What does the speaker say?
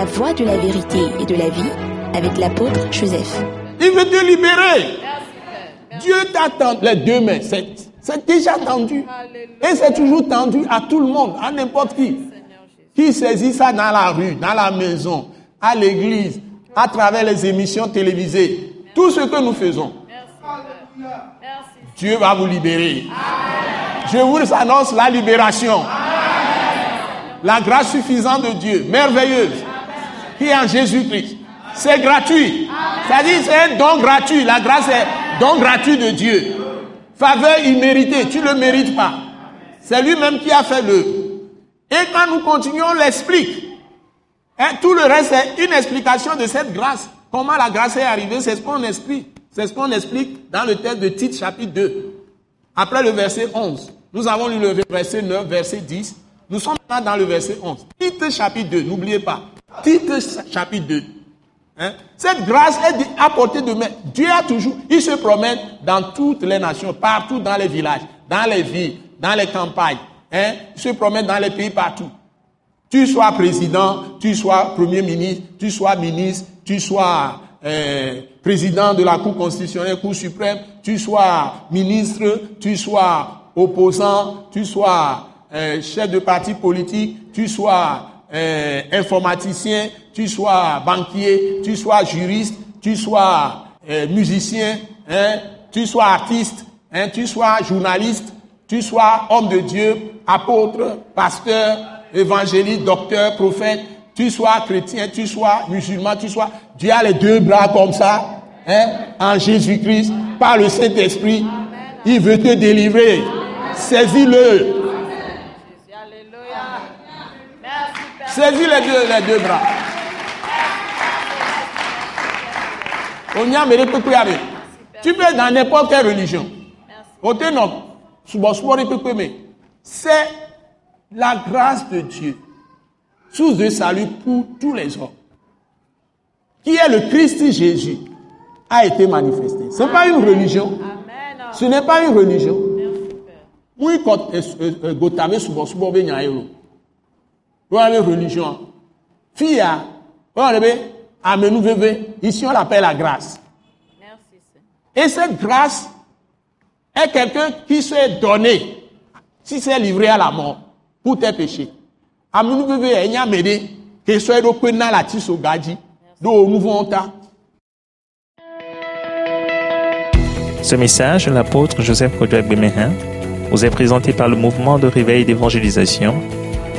La voie de la vérité et de la vie avec l'apôtre Joseph. Il veut te libérer. Dieu t'attend les deux mains. C'est déjà tendu. Et c'est toujours tendu à tout le monde, à n'importe qui. Qui saisit ça dans la rue, dans la maison, à l'église, à travers les émissions télévisées. Tout ce que nous faisons. Dieu va vous libérer. Je vous annonce la libération. La grâce suffisante de Dieu, merveilleuse, qui est en Jésus-Christ. C'est gratuit. C'est-à-dire, c'est un don gratuit. La grâce est don gratuit de Dieu. Faveur imméritée. Tu ne le mérites pas. C'est lui-même qui a fait le. Et quand nous continuons, on l'explique. Hein, tout le reste, c'est une explication de cette grâce. Comment la grâce est arrivée, c'est ce qu'on explique. C'est ce qu'on explique dans le texte de Tite chapitre 2. Après le verset 11. Nous avons lu le verset 9, verset 10. Nous sommes maintenant dans le verset 11. Tite chapitre 2, n'oubliez pas. Tite chapitre 2. Hein? Cette grâce est apportée de main. Dieu a toujours, il se promène dans toutes les nations, partout dans les villages, dans les villes, dans les campagnes. Hein? Il se promène dans les pays partout. Tu sois président, tu sois premier ministre, tu sois ministre, tu sois euh, président de la Cour constitutionnelle, Cour suprême, tu sois ministre, tu sois opposant, tu sois euh, chef de parti politique, tu sois euh, informaticien, tu sois banquier, tu sois juriste, tu sois euh, musicien, hein, tu sois artiste, hein, tu sois journaliste, tu sois homme de Dieu, apôtre, pasteur, évangéliste, docteur, prophète, tu sois chrétien, tu sois musulman, tu sois... Dieu a les deux bras comme ça, hein, en Jésus-Christ, par le Saint-Esprit. Il veut te délivrer. Saisis-le. Saisis les deux, les deux bras. Tu peux dans n'importe quelle religion. C'est la grâce de Dieu, source de salut pour tous les hommes, qui est le Christ Jésus, a été manifesté. Ce n'est pas une religion. Ce n'est pas une religion. Oui, quand Gotame souvent souvent une religion. Fille, ici on l'appelle la grâce. Et cette grâce est quelqu'un qui s'est donné, si c'est livré à la mort pour tes péchés. Ce message, l'apôtre Joseph Kodouak Bemehin, vous est présenté par le mouvement de réveil d'évangélisation